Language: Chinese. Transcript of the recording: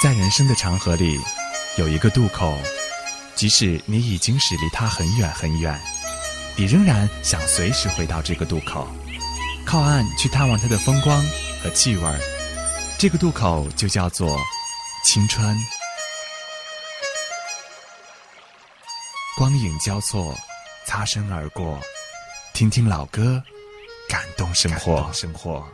在人生的长河里，有一个渡口，即使你已经驶离它很远很远，你仍然想随时回到这个渡口，靠岸去探望它的风光和气味。这个渡口就叫做青春。光影交错，擦身而过，听听老歌，感动生活。生活。